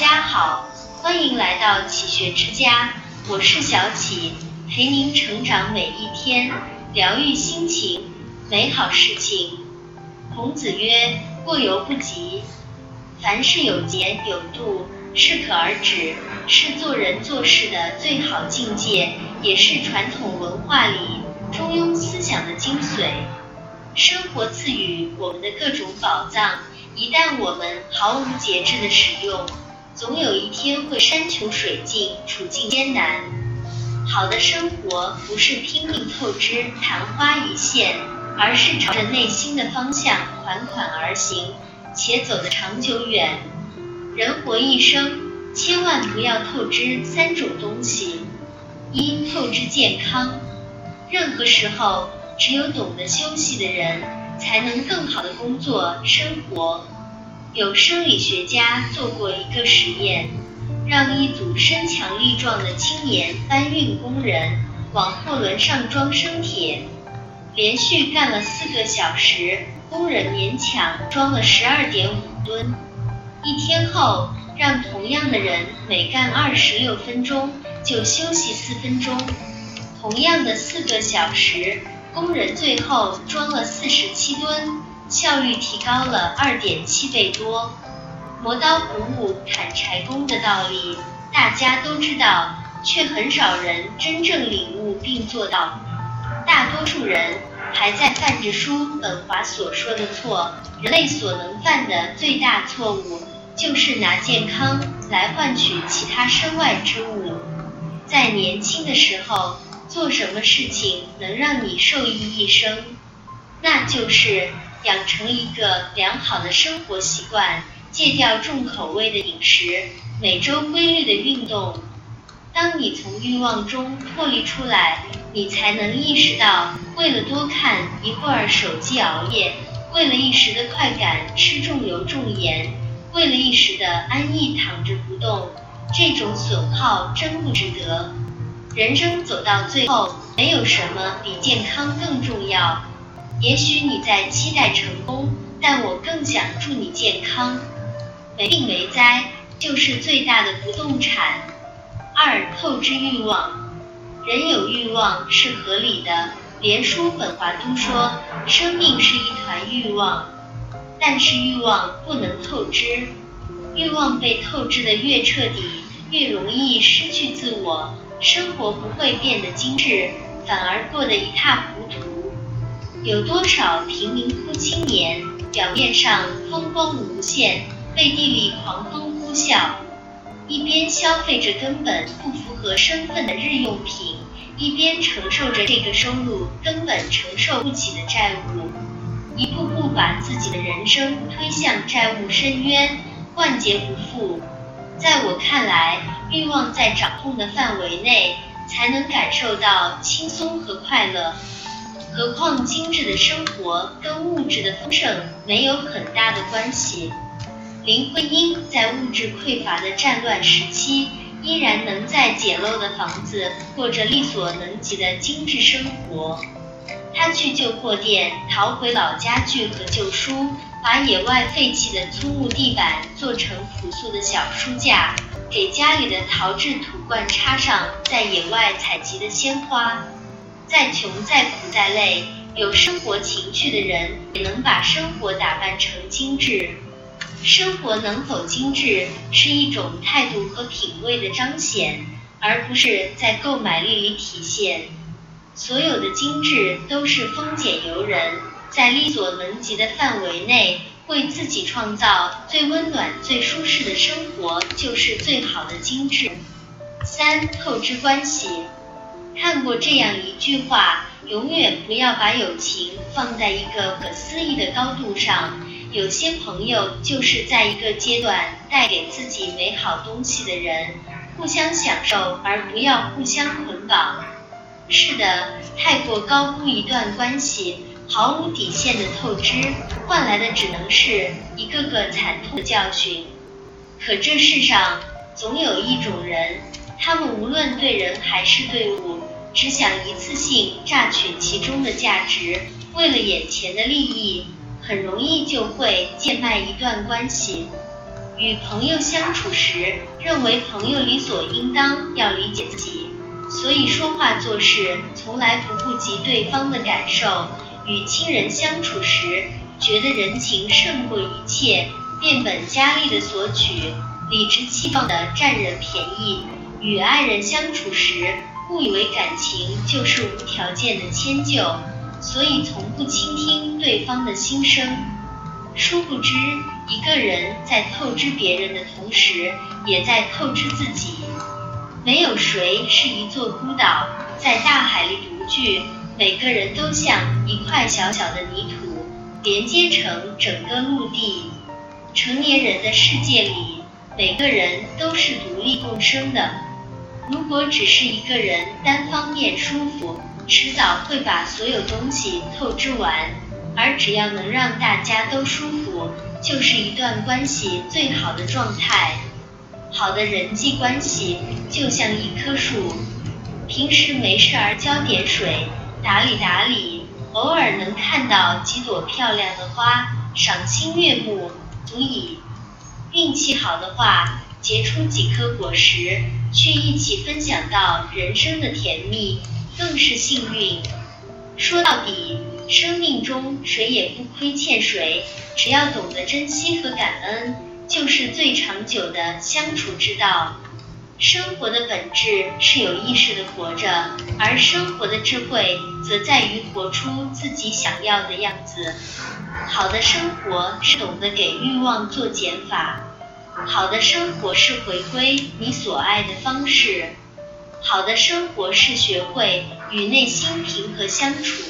家好，欢迎来到启学之家，我是小启，陪您成长每一天，疗愈心情，美好事情。孔子曰：过犹不及。凡事有节有度，适可而止，是做人做事的最好境界，也是传统文化里中庸思想的精髓。生活赐予我们的各种宝藏，一旦我们毫无节制的使用，总有一天会山穷水尽，处境艰难。好的生活不是拼命透支、昙花一现，而是朝着内心的方向缓缓而行。且走得长久远。人活一生，千万不要透支三种东西：一、透支健康。任何时候，只有懂得休息的人，才能更好的工作生活。有生理学家做过一个实验，让一组身强力壮的青年搬运工人往货轮上装生铁，连续干了四个小时。工人勉强装了十二点五吨。一天后，让同样的人每干二十六分钟就休息四分钟，同样的四个小时，工人最后装了四十七吨，效率提高了二点七倍多。磨刀不误砍柴工的道理，大家都知道，却很少人真正领悟并做到。大多数人。还在犯着叔本华所说的错。人类所能犯的最大错误，就是拿健康来换取其他身外之物。在年轻的时候，做什么事情能让你受益一生？那就是养成一个良好的生活习惯，戒掉重口味的饮食，每周规律的运动。当你从欲望中脱离出来。你才能意识到，为了多看一会儿手机熬夜，为了一时的快感吃重油重盐，为了一时的安逸躺着不动，这种损耗真不值得。人生走到最后，没有什么比健康更重要。也许你在期待成功，但我更想祝你健康。没病没灾，就是最大的不动产。二，透支欲望。人有欲望是合理的，连叔本华都说，生命是一团欲望，但是欲望不能透支，欲望被透支的越彻底，越容易失去自我，生活不会变得精致，反而过得一塌糊涂。有多少贫民窟青年，表面上风光无限，背地里狂风呼啸？一边消费着根本不符合身份的日用品，一边承受着这个收入根本承受不起的债务，一步步把自己的人生推向债务深渊，万劫不复。在我看来，欲望在掌控的范围内，才能感受到轻松和快乐。何况精致的生活跟物质的丰盛没有很大的关系。林徽因在物质匮乏的战乱时期，依然能在简陋的房子过着力所能及的精致生活。她去旧货店淘回老家具和旧书，把野外废弃的粗木地板做成朴素的小书架，给家里的陶制土罐插上在野外采集的鲜花。再穷再苦再累，有生活情趣的人也能把生活打扮成精致。生活能否精致，是一种态度和品味的彰显，而不是在购买力里体现。所有的精致都是丰俭由人，在力所能及的范围内，为自己创造最温暖、最舒适的生活，就是最好的精致。三、透支关系。看过这样一句话：永远不要把友情放在一个不可思议的高度上。有些朋友就是在一个阶段带给自己美好东西的人，互相享受，而不要互相捆绑。是的，太过高估一段关系，毫无底线的透支，换来的只能是一个个惨痛的教训。可这世上总有一种人，他们无论对人还是对物，只想一次性榨取其中的价值，为了眼前的利益。很容易就会贱卖一段关系。与朋友相处时，认为朋友理所应当要理解自己，所以说话做事从来不顾及对方的感受。与亲人相处时，觉得人情胜过一切，变本加厉的索取，理直气壮的占人便宜。与爱人相处时，误以为感情就是无条件的迁就，所以从不倾听对方的心声。殊不知，一个人在透支别人的同时，也在透支自己。没有谁是一座孤岛，在大海里独居。每个人都像一块小小的泥土，连接成整个陆地。成年人的世界里，每个人都是独立共生的。如果只是一个人单方面舒服，迟早会把所有东西透支完。而只要能让大家都舒服，就是一段关系最好的状态。好的人际关系就像一棵树，平时没事儿浇点水，打理打理，偶尔能看到几朵漂亮的花，赏心悦目，足以。运气好的话，结出几颗果实，去一起分享到人生的甜蜜，更是幸运。说到底。生命中谁也不亏欠谁，只要懂得珍惜和感恩，就是最长久的相处之道。生活的本质是有意识的活着，而生活的智慧则在于活出自己想要的样子。好的生活是懂得给欲望做减法，好的生活是回归你所爱的方式，好的生活是学会与内心平和相处。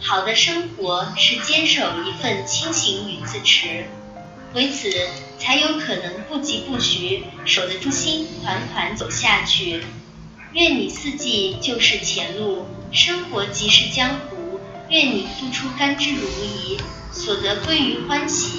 好的生活是坚守一份清醒与自持，为此才有可能不疾不徐，守得住心，款款走下去。愿你四季就是前路，生活即是江湖。愿你付出甘之如饴，所得归于欢喜。